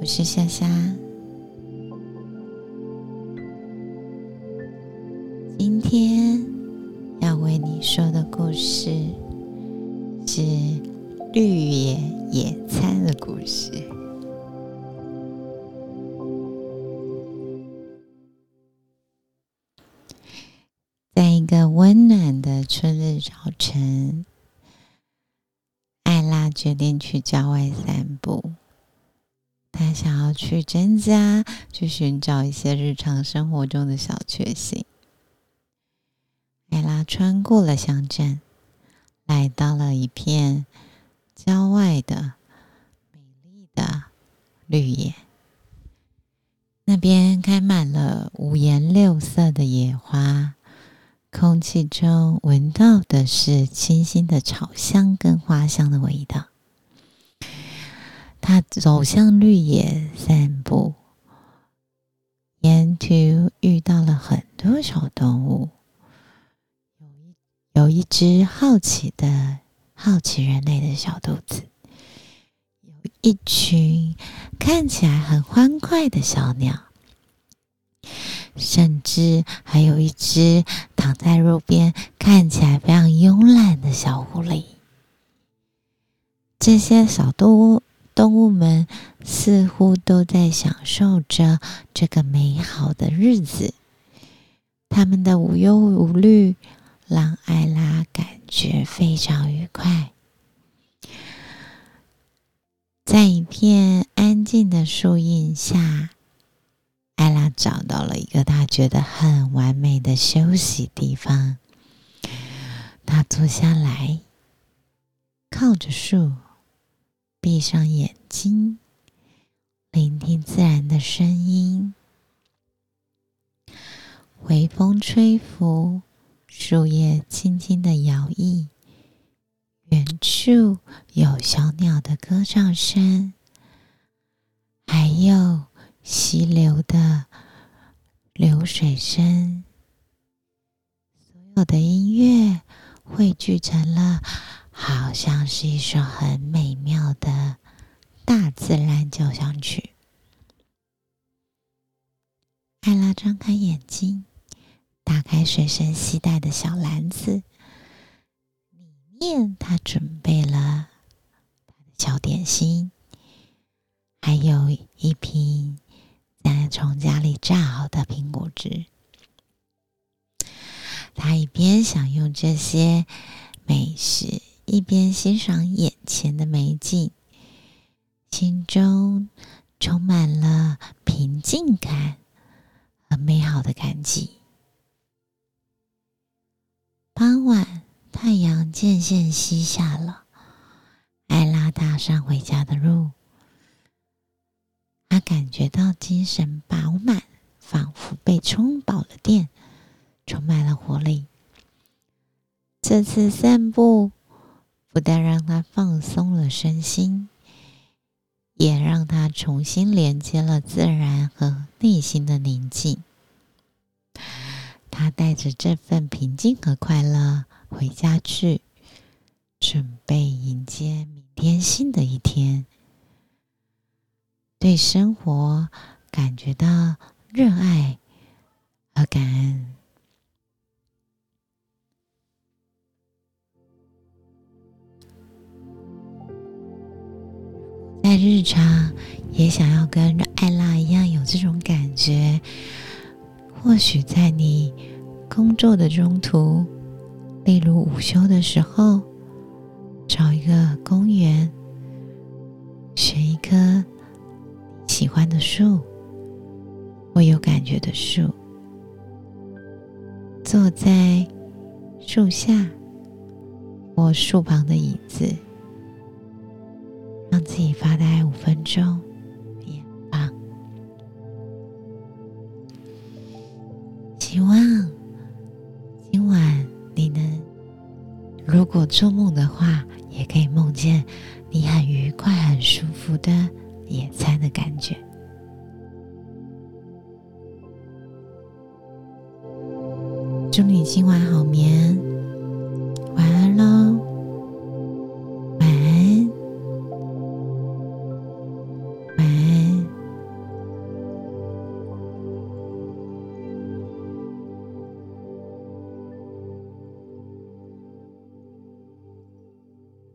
我是夏夏。今天要为你说的故事是绿野野餐的故事。在一个温暖的春日早晨，艾拉决定去郊外散步。他想要去增加，去寻找一些日常生活中的小确幸。艾拉穿过了乡镇，来到了一片郊外的美丽的绿野。那边开满了五颜六色的野花。空气中闻到的是清新的草香跟花香的味道。他走向绿野散步，沿途遇到了很多小动物，有一有一只好奇的好奇人类的小兔子，有一群看起来很欢快的小鸟。甚至还有一只躺在路边、看起来非常慵懒的小狐狸。这些小动物动物们似乎都在享受着这个美好的日子，他们的无忧无虑让艾拉感觉非常愉快。在一片安静的树荫下。艾拉找到了一个她觉得很完美的休息地方。她坐下来，靠着树，闭上眼睛，聆听自然的声音。微风吹拂，树叶轻轻的摇曳，远处有小鸟的歌唱声，还有。溪流的流水声，所有的音乐汇聚成了，好像是一首很美妙的大自然交响曲。艾拉张开眼睛，打开随身携带的小篮子，里面他准备了小点心，还有一瓶。在从家里榨好的苹果汁，他一边享用这些美食，一边欣赏眼前的美景，心中充满了平静感和美好的感激。傍晚，太阳渐渐西下了，艾拉踏上回家的路。他感觉到精神饱满，仿佛被充饱了电，充满了活力。这次散步不但让他放松了身心，也让他重新连接了自然和内心的宁静。他带着这份平静和快乐回家去，准备迎接明天新的一天。对生活感觉到热爱和感恩，在日常也想要跟艾拉一样有这种感觉。或许在你工作的中途，例如午休的时候，找一个公园，选一棵。喜欢的树，或有感觉的树，坐在树下或树旁的椅子，让自己发呆五分钟，也棒。希望今晚你能，如果做梦的话，也可以梦见你很愉快、很舒服的。野餐的感觉。祝你今晚好眠，晚安喽。